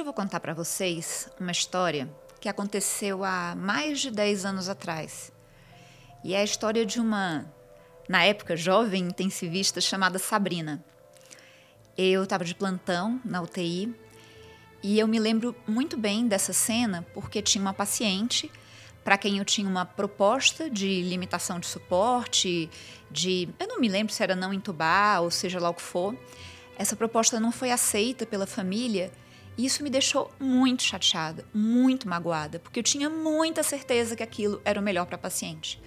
Hoje eu vou contar para vocês uma história que aconteceu há mais de 10 anos atrás. E é a história de uma, na época, jovem intensivista chamada Sabrina. Eu estava de plantão na UTI e eu me lembro muito bem dessa cena porque tinha uma paciente para quem eu tinha uma proposta de limitação de suporte, de. Eu não me lembro se era não entubar ou seja lá o que for. Essa proposta não foi aceita pela família isso me deixou muito chateada, muito magoada, porque eu tinha muita certeza que aquilo era o melhor para a paciente.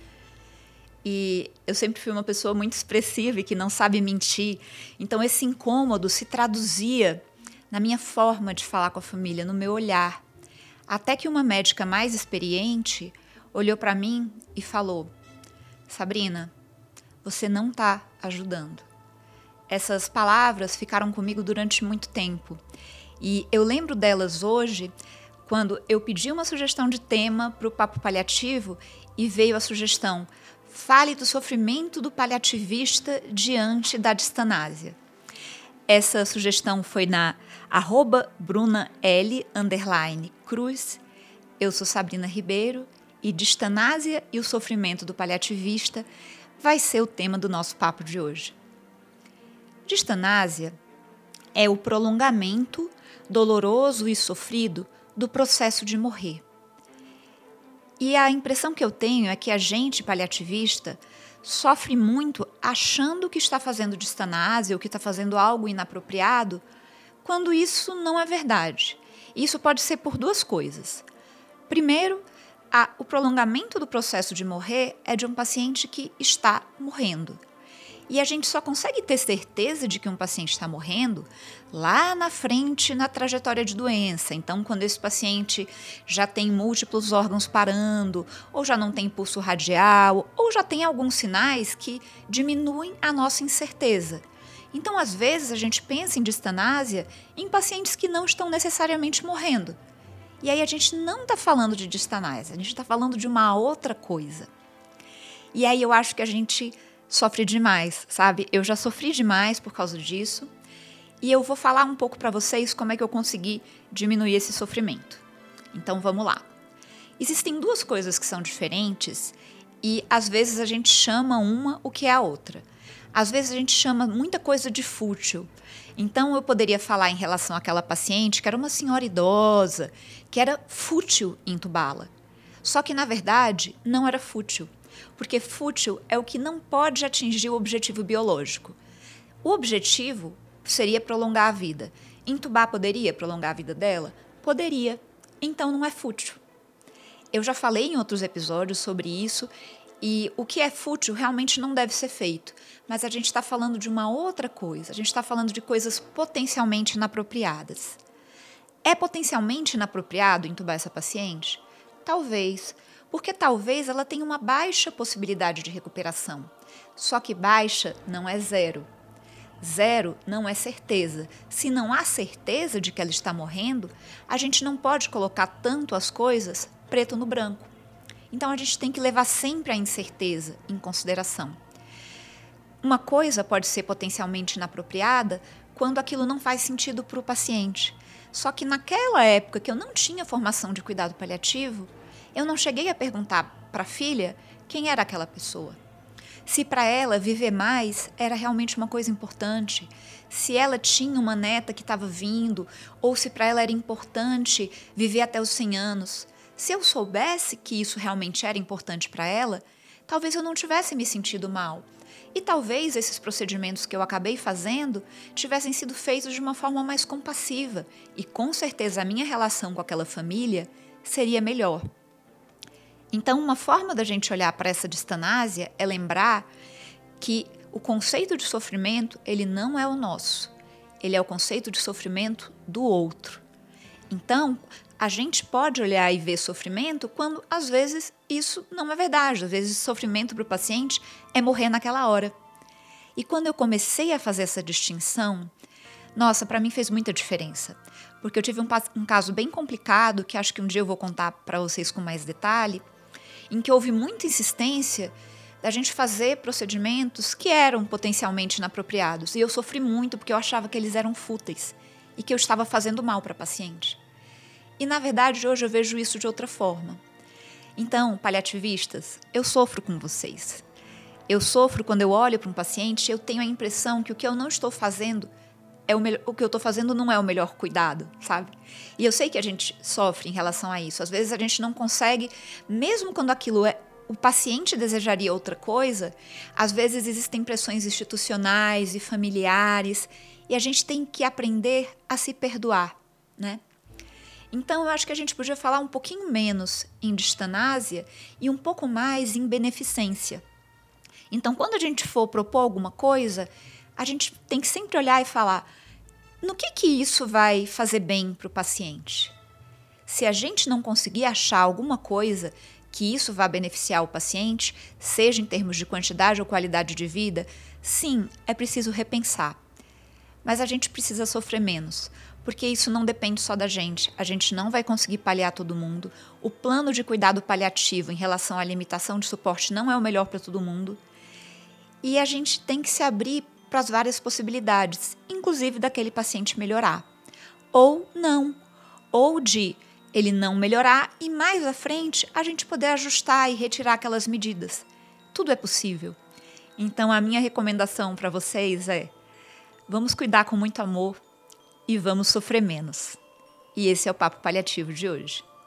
E eu sempre fui uma pessoa muito expressiva e que não sabe mentir. Então esse incômodo se traduzia na minha forma de falar com a família, no meu olhar. Até que uma médica mais experiente olhou para mim e falou: Sabrina, você não está ajudando. Essas palavras ficaram comigo durante muito tempo. E eu lembro delas hoje quando eu pedi uma sugestão de tema para o papo paliativo e veio a sugestão: fale do sofrimento do paliativista diante da distanásia. Essa sugestão foi na arroba Bruna L, Cruz. Eu sou Sabrina Ribeiro e distanásia e o sofrimento do paliativista vai ser o tema do nosso papo de hoje. Distanásia é o prolongamento doloroso e sofrido do processo de morrer. E a impressão que eu tenho é que a gente paliativista sofre muito achando que está fazendo distanásia ou que está fazendo algo inapropriado, quando isso não é verdade. Isso pode ser por duas coisas. Primeiro, a, o prolongamento do processo de morrer é de um paciente que está morrendo. E a gente só consegue ter certeza de que um paciente está morrendo lá na frente na trajetória de doença. Então, quando esse paciente já tem múltiplos órgãos parando, ou já não tem pulso radial, ou já tem alguns sinais que diminuem a nossa incerteza. Então, às vezes, a gente pensa em distanásia em pacientes que não estão necessariamente morrendo. E aí a gente não está falando de distanásia, a gente está falando de uma outra coisa. E aí eu acho que a gente sofre demais, sabe? Eu já sofri demais por causa disso. E eu vou falar um pouco para vocês como é que eu consegui diminuir esse sofrimento. Então vamos lá. Existem duas coisas que são diferentes e às vezes a gente chama uma o que é a outra. Às vezes a gente chama muita coisa de fútil. Então eu poderia falar em relação àquela paciente que era uma senhora idosa, que era fútil entubá-la. Só que na verdade não era fútil porque fútil é o que não pode atingir o objetivo biológico. O objetivo seria prolongar a vida. Entubar poderia prolongar a vida dela? Poderia. Então não é fútil. Eu já falei em outros episódios sobre isso e o que é fútil realmente não deve ser feito. Mas a gente está falando de uma outra coisa. A gente está falando de coisas potencialmente inapropriadas. É potencialmente inapropriado entubar essa paciente? Talvez porque talvez ela tenha uma baixa possibilidade de recuperação. Só que baixa não é zero. Zero não é certeza. Se não há certeza de que ela está morrendo, a gente não pode colocar tanto as coisas preto no branco. Então a gente tem que levar sempre a incerteza em consideração. Uma coisa pode ser potencialmente inapropriada quando aquilo não faz sentido para o paciente. Só que naquela época que eu não tinha formação de cuidado paliativo, eu não cheguei a perguntar para a filha quem era aquela pessoa. Se para ela viver mais era realmente uma coisa importante, se ela tinha uma neta que estava vindo, ou se para ela era importante viver até os 100 anos. Se eu soubesse que isso realmente era importante para ela, talvez eu não tivesse me sentido mal. E talvez esses procedimentos que eu acabei fazendo tivessem sido feitos de uma forma mais compassiva, e com certeza a minha relação com aquela família seria melhor. Então, uma forma da gente olhar para essa distanásia é lembrar que o conceito de sofrimento, ele não é o nosso. Ele é o conceito de sofrimento do outro. Então, a gente pode olhar e ver sofrimento quando às vezes isso não é verdade. Às vezes, sofrimento para o paciente é morrer naquela hora. E quando eu comecei a fazer essa distinção, nossa, para mim fez muita diferença. Porque eu tive um, um, caso bem complicado que acho que um dia eu vou contar para vocês com mais detalhe, em que houve muita insistência da gente fazer procedimentos que eram potencialmente inapropriados. E eu sofri muito porque eu achava que eles eram fúteis e que eu estava fazendo mal para a paciente. E na verdade, hoje eu vejo isso de outra forma. Então, paliativistas, eu sofro com vocês. Eu sofro quando eu olho para um paciente, eu tenho a impressão que o que eu não estou fazendo é o, o que eu estou fazendo não é o melhor cuidado, sabe? E eu sei que a gente sofre em relação a isso. Às vezes a gente não consegue, mesmo quando aquilo é o paciente desejaria outra coisa, às vezes existem pressões institucionais e familiares, e a gente tem que aprender a se perdoar, né? Então eu acho que a gente podia falar um pouquinho menos em distanásia e um pouco mais em beneficência. Então, quando a gente for propor alguma coisa, a gente tem que sempre olhar e falar: no que que isso vai fazer bem para o paciente? Se a gente não conseguir achar alguma coisa que isso vá beneficiar o paciente, seja em termos de quantidade ou qualidade de vida, sim, é preciso repensar. Mas a gente precisa sofrer menos, porque isso não depende só da gente. A gente não vai conseguir paliar todo mundo. O plano de cuidado paliativo em relação à limitação de suporte não é o melhor para todo mundo. E a gente tem que se abrir para as várias possibilidades, inclusive daquele paciente melhorar. Ou não. Ou de ele não melhorar e mais à frente a gente poder ajustar e retirar aquelas medidas. Tudo é possível. Então a minha recomendação para vocês é: vamos cuidar com muito amor e vamos sofrer menos. E esse é o papo paliativo de hoje.